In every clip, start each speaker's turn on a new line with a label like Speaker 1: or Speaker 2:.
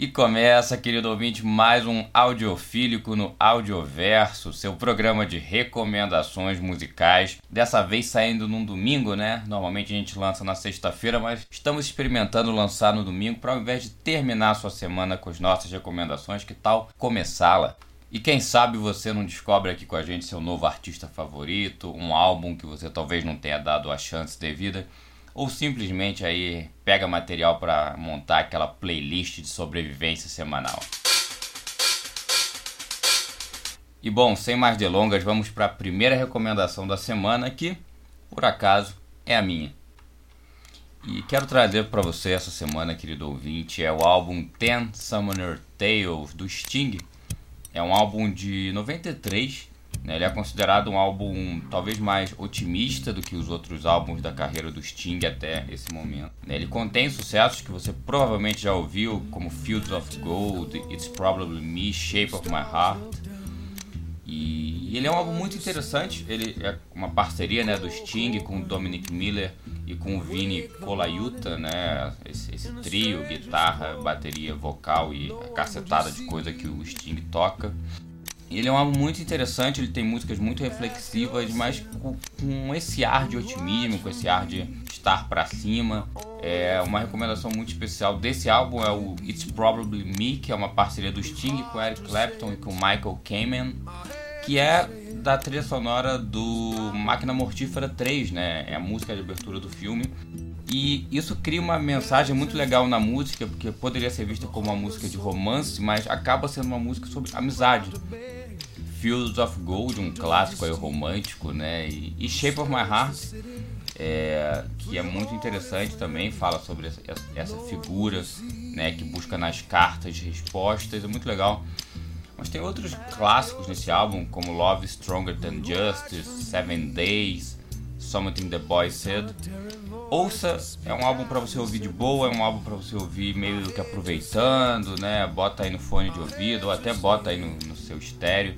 Speaker 1: E começa, querido ouvinte, mais um Audiofílico no Audioverso, seu programa de recomendações musicais. Dessa vez saindo num domingo, né? Normalmente a gente lança na sexta-feira, mas estamos experimentando lançar no domingo para ao invés de terminar a sua semana com as nossas recomendações, que tal começá-la? E quem sabe você não descobre aqui com a gente seu novo artista favorito, um álbum que você talvez não tenha dado a chance devida ou simplesmente aí pega material para montar aquela playlist de sobrevivência semanal. E bom, sem mais delongas, vamos para a primeira recomendação da semana que, por acaso, é a minha. E quero trazer para você essa semana, querido ouvinte, é o álbum Ten Summoner Tales do Sting. É um álbum de 93 né? Ele é considerado um álbum talvez mais otimista do que os outros álbuns da carreira do Sting até esse momento. Né? Ele contém sucessos que você provavelmente já ouviu, como Fields of Gold, It's Probably Me, Shape of My Heart. E ele é um álbum muito interessante. Ele é uma parceria né, do Sting com o Dominic Miller e com o Vini Colaiuta, né? Esse, esse, trio, guitarra, bateria, vocal e a cacetada de coisa que o Sting toca. Ele é um álbum muito interessante, ele tem músicas muito reflexivas, mas com, com esse ar de otimismo, com esse ar de estar para cima. É uma recomendação muito especial desse álbum é o It's Probably Me, que é uma parceria do Sting com Eric Clapton e com Michael Kamen, que é da trilha sonora do Máquina Mortífera 3, né? É a música de abertura do filme. E isso cria uma mensagem muito legal na música, porque poderia ser vista como uma música de romance, mas acaba sendo uma música sobre amizade. Fields of Gold, um clássico aí romântico, né? E, e Shape of My Heart, é, que é muito interessante também, fala sobre essa, essa figura, né? Que busca nas cartas respostas, é muito legal. Mas tem outros clássicos nesse álbum, como Love Stronger Than Justice, Seven Days, Something the Boy Said. Ouça, é um álbum para você ouvir de boa, é um álbum para você ouvir meio que aproveitando, né? Bota aí no fone de ouvido, ou até bota aí no, no seu estéreo,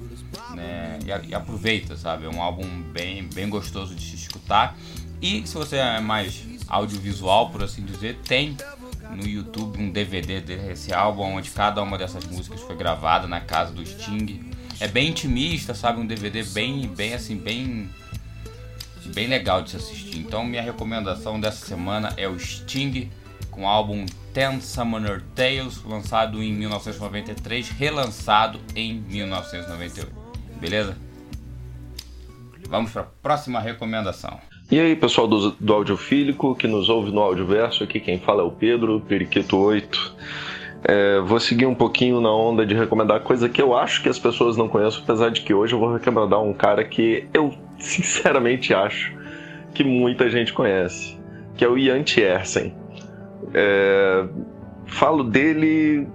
Speaker 1: né? E, e, aproveita, sabe? É um álbum bem, bem gostoso de se escutar. E se você é mais audiovisual, por assim dizer, tem no YouTube um DVD desse álbum onde cada uma dessas músicas foi gravada na casa do Sting. É bem intimista, sabe? Um DVD bem, bem assim, bem bem legal de se assistir. Então minha recomendação dessa semana é o Sting com o álbum Ten Summoner Tales, lançado em 1993, relançado em 1998. Beleza? Vamos para a próxima recomendação.
Speaker 2: E aí, pessoal do, do Audiofílico, que nos ouve no Audioverso, aqui quem fala é o Pedro, Periquito 8. É, vou seguir um pouquinho na onda de recomendar coisa que eu acho que as pessoas não conhecem, apesar de que hoje eu vou recomendar um cara que eu sinceramente acho que muita gente conhece, que é o Ian Tiersen. É, falo dele,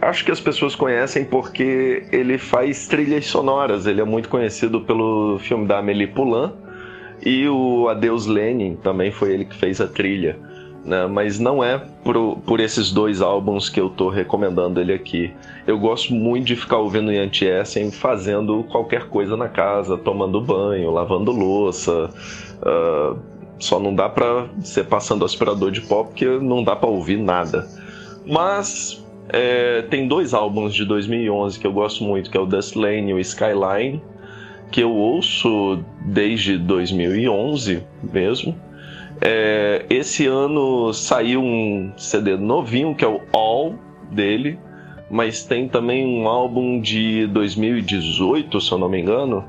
Speaker 2: acho que as pessoas conhecem porque ele faz trilhas sonoras, ele é muito conhecido pelo filme da Amélie Poulain e o Adeus Lenin também foi ele que fez a trilha né? mas não é por, por esses dois álbuns que eu tô recomendando ele aqui. Eu gosto muito de ficar ouvindo Ian Essen fazendo qualquer coisa na casa, tomando banho, lavando louça. Uh, só não dá pra ser passando aspirador de pó porque não dá para ouvir nada. Mas é, tem dois álbuns de 2011 que eu gosto muito, que é o Dust Lane e o Skyline, que eu ouço desde 2011 mesmo. É, esse ano saiu um CD novinho que é o All dele, mas tem também um álbum de 2018, se eu não me engano,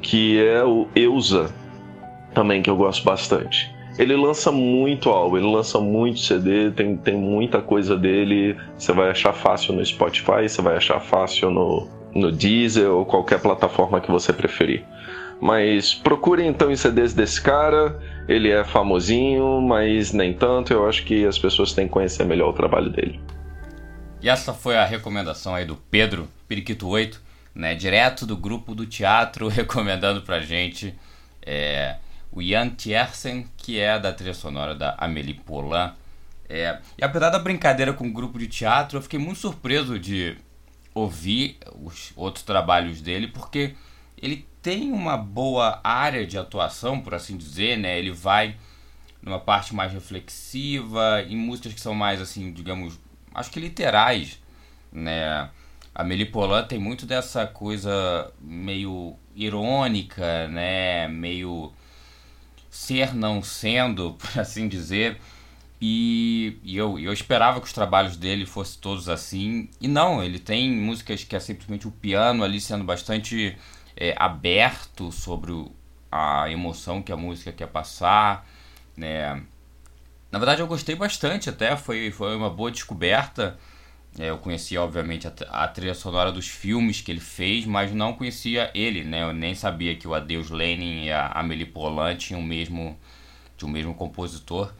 Speaker 2: que é o Eusa, também que eu gosto bastante. Ele lança muito álbum, ele lança muito CD, tem, tem muita coisa dele. Você vai achar fácil no Spotify, você vai achar fácil no, no Deezer ou qualquer plataforma que você preferir. Mas procure então os CDs desse cara ele é famosinho, mas nem tanto. Eu acho que as pessoas têm que conhecer melhor o trabalho dele.
Speaker 1: E essa foi a recomendação aí do Pedro Periquito 8, né? Direto do grupo do teatro, recomendando pra gente é, o Jan Tiersen, que é da trilha sonora da Amélie Poulain. É, e apesar da brincadeira com o grupo de teatro, eu fiquei muito surpreso de ouvir os outros trabalhos dele, porque ele tem uma boa área de atuação, por assim dizer, né? Ele vai numa parte mais reflexiva, em músicas que são mais, assim, digamos, acho que literais, né? A Melipolan tem muito dessa coisa meio irônica, né? Meio ser não sendo, por assim dizer. E, e eu, eu esperava que os trabalhos dele fossem todos assim. E não, ele tem músicas que é simplesmente o piano ali sendo bastante é, aberto sobre a emoção que a música quer passar, né? Na verdade eu gostei bastante até, foi, foi uma boa descoberta. É, eu conhecia, obviamente, a, a, trilha sonora dos filmes que ele fez, mas não conhecia ele, né? Eu nem sabia que o Adeus Lenin e a Amélie Poulain tinham o mesmo, tinham o mesmo compositor.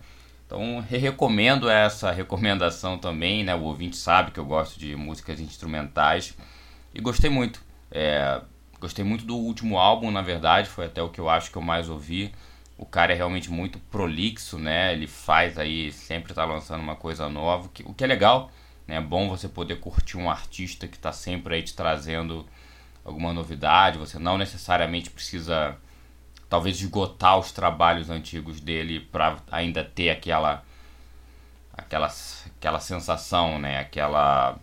Speaker 1: Então, recomendo essa recomendação também, né? O ouvinte sabe que eu gosto de músicas instrumentais e gostei muito. É, gostei muito do último álbum, na verdade, foi até o que eu acho que eu mais ouvi. O cara é realmente muito prolixo, né? Ele faz aí, sempre tá lançando uma coisa nova, o que é legal né? É bom você poder curtir um artista que está sempre aí te trazendo alguma novidade. Você não necessariamente precisa, talvez, esgotar os trabalhos antigos dele para ainda ter aquela, aquela, aquela sensação, né? Aquela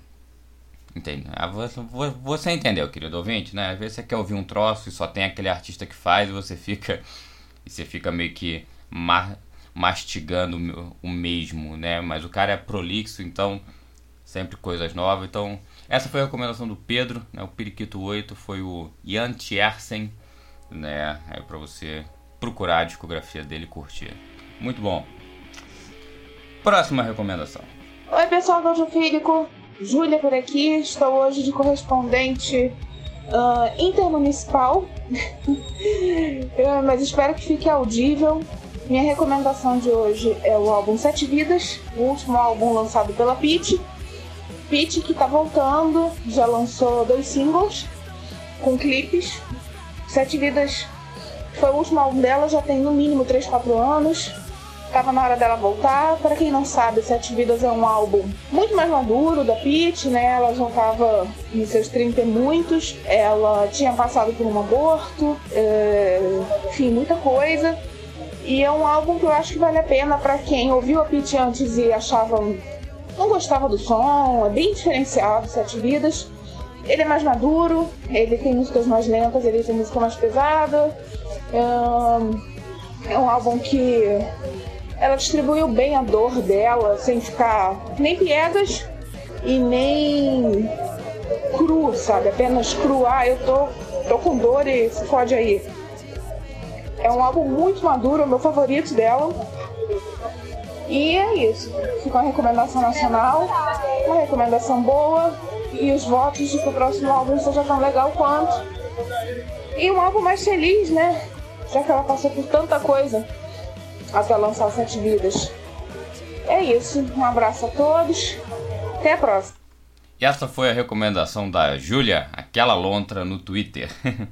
Speaker 1: Entende? Ah, você entendeu, querido ouvinte, né? Às vezes você quer ouvir um troço e só tem aquele artista que faz e você fica e você fica meio que mastigando o mesmo, né? Mas o cara é prolixo, então sempre coisas novas. Então, essa foi a recomendação do Pedro, né? O Periquito 8 foi o Jan Tiersen, né? É para você procurar a discografia dele e curtir. Muito bom. Próxima recomendação.
Speaker 3: Oi, pessoal do Audiofílico. Júlia por aqui. Estou hoje de correspondente uh, intermunicipal, mas espero que fique audível. Minha recomendação de hoje é o álbum Sete Vidas, o último álbum lançado pela Pitty. Pete, que tá voltando, já lançou dois singles com clipes. Sete Vidas foi o último álbum dela, já tem no mínimo 3, 4 anos. Tava na hora dela voltar. Para quem não sabe, Sete Vidas é um álbum muito mais maduro da Pete, né? Ela já tava em seus 30 e muitos. Ela tinha passado por um aborto, é... enfim, muita coisa. E é um álbum que eu acho que vale a pena para quem ouviu a Pete antes e achava não gostava do som, é bem diferenciado, Sete Vidas. Ele é mais maduro, ele tem músicas mais lentas, ele tem música mais pesada. É um álbum que ela distribuiu bem a dor dela, sem ficar nem piegas e nem cru, sabe? Apenas cru. Ah, eu tô, tô com dor e se fode aí. É um álbum muito maduro, é o meu favorito dela. E é isso. Fica uma recomendação nacional, uma recomendação boa e os votos de que o próximo álbum seja tão legal quanto. E um álbum mais feliz, né? Já que ela passou por tanta coisa até lançar Sete Vidas. É isso. Um abraço a todos. Até a próxima.
Speaker 1: E essa foi a recomendação da Júlia, aquela lontra no Twitter.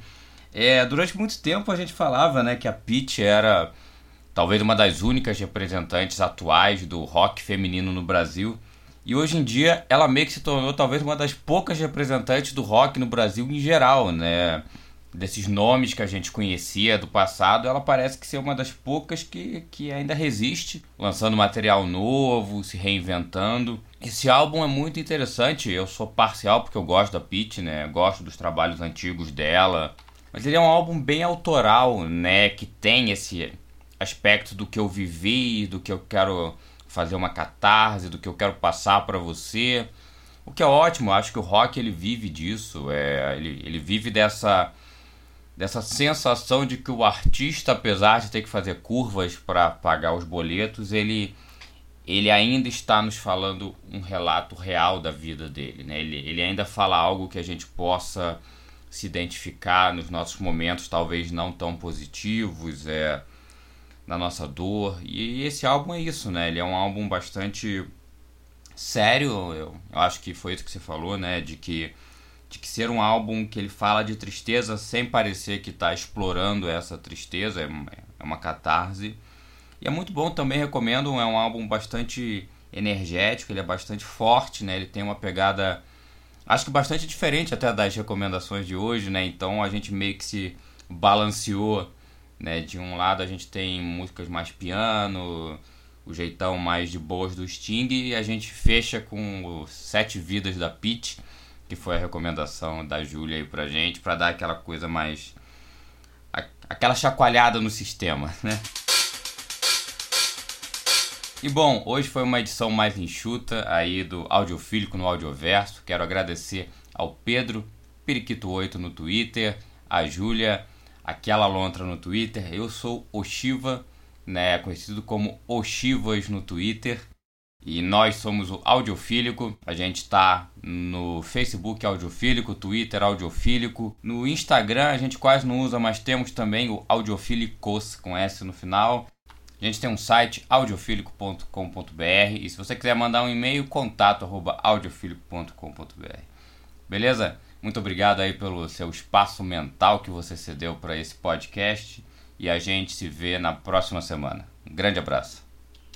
Speaker 1: é, durante muito tempo a gente falava né, que a Peach era talvez uma das únicas representantes atuais do rock feminino no Brasil. E hoje em dia ela meio que se tornou talvez uma das poucas representantes do rock no Brasil em geral, né? Desses nomes que a gente conhecia do passado, ela parece que ser uma das poucas que, que ainda resiste, lançando material novo, se reinventando. Esse álbum é muito interessante, eu sou parcial porque eu gosto da Pete, né? Gosto dos trabalhos antigos dela. Mas ele é um álbum bem autoral, né? Que tem esse aspectos do que eu vivi, do que eu quero fazer uma catarse, do que eu quero passar para você. O que é ótimo, acho que o rock ele vive disso, é, ele, ele vive dessa dessa sensação de que o artista, apesar de ter que fazer curvas para pagar os boletos, ele ele ainda está nos falando um relato real da vida dele, né? Ele, ele ainda fala algo que a gente possa se identificar nos nossos momentos talvez não tão positivos, é da nossa dor. E esse álbum é isso, né? Ele é um álbum bastante sério. Eu, eu acho que foi isso que você falou, né? De que de que ser um álbum que ele fala de tristeza sem parecer que está explorando essa tristeza, é, é uma catarse. E é muito bom também, recomendo, é um álbum bastante energético, ele é bastante forte, né? Ele tem uma pegada, acho que bastante diferente até das recomendações de hoje, né? Então a gente meio que se balanceou né? De um lado a gente tem músicas mais piano, o jeitão mais de boas do Sting e a gente fecha com os Sete Vidas da Pete, que foi a recomendação da Júlia aí pra gente, para dar aquela coisa mais aquela chacoalhada no sistema, né? E bom, hoje foi uma edição mais enxuta aí do Audiofílico no Audioverso. Quero agradecer ao Pedro Periquito8 no Twitter, a Júlia, aquela lontra no Twitter. Eu sou o Shiva, né, conhecido como Oshivas no Twitter. E nós somos o Audiofílico. A gente está no Facebook Audiofílico, Twitter Audiofílico. No Instagram a gente quase não usa, mas temos também o Audiofílicos com S no final. A gente tem um site audiofílico.com.br e se você quiser mandar um e-mail, contato. Beleza? Muito obrigado aí pelo seu espaço mental que você cedeu para esse podcast e a gente se vê na próxima semana. Um grande abraço.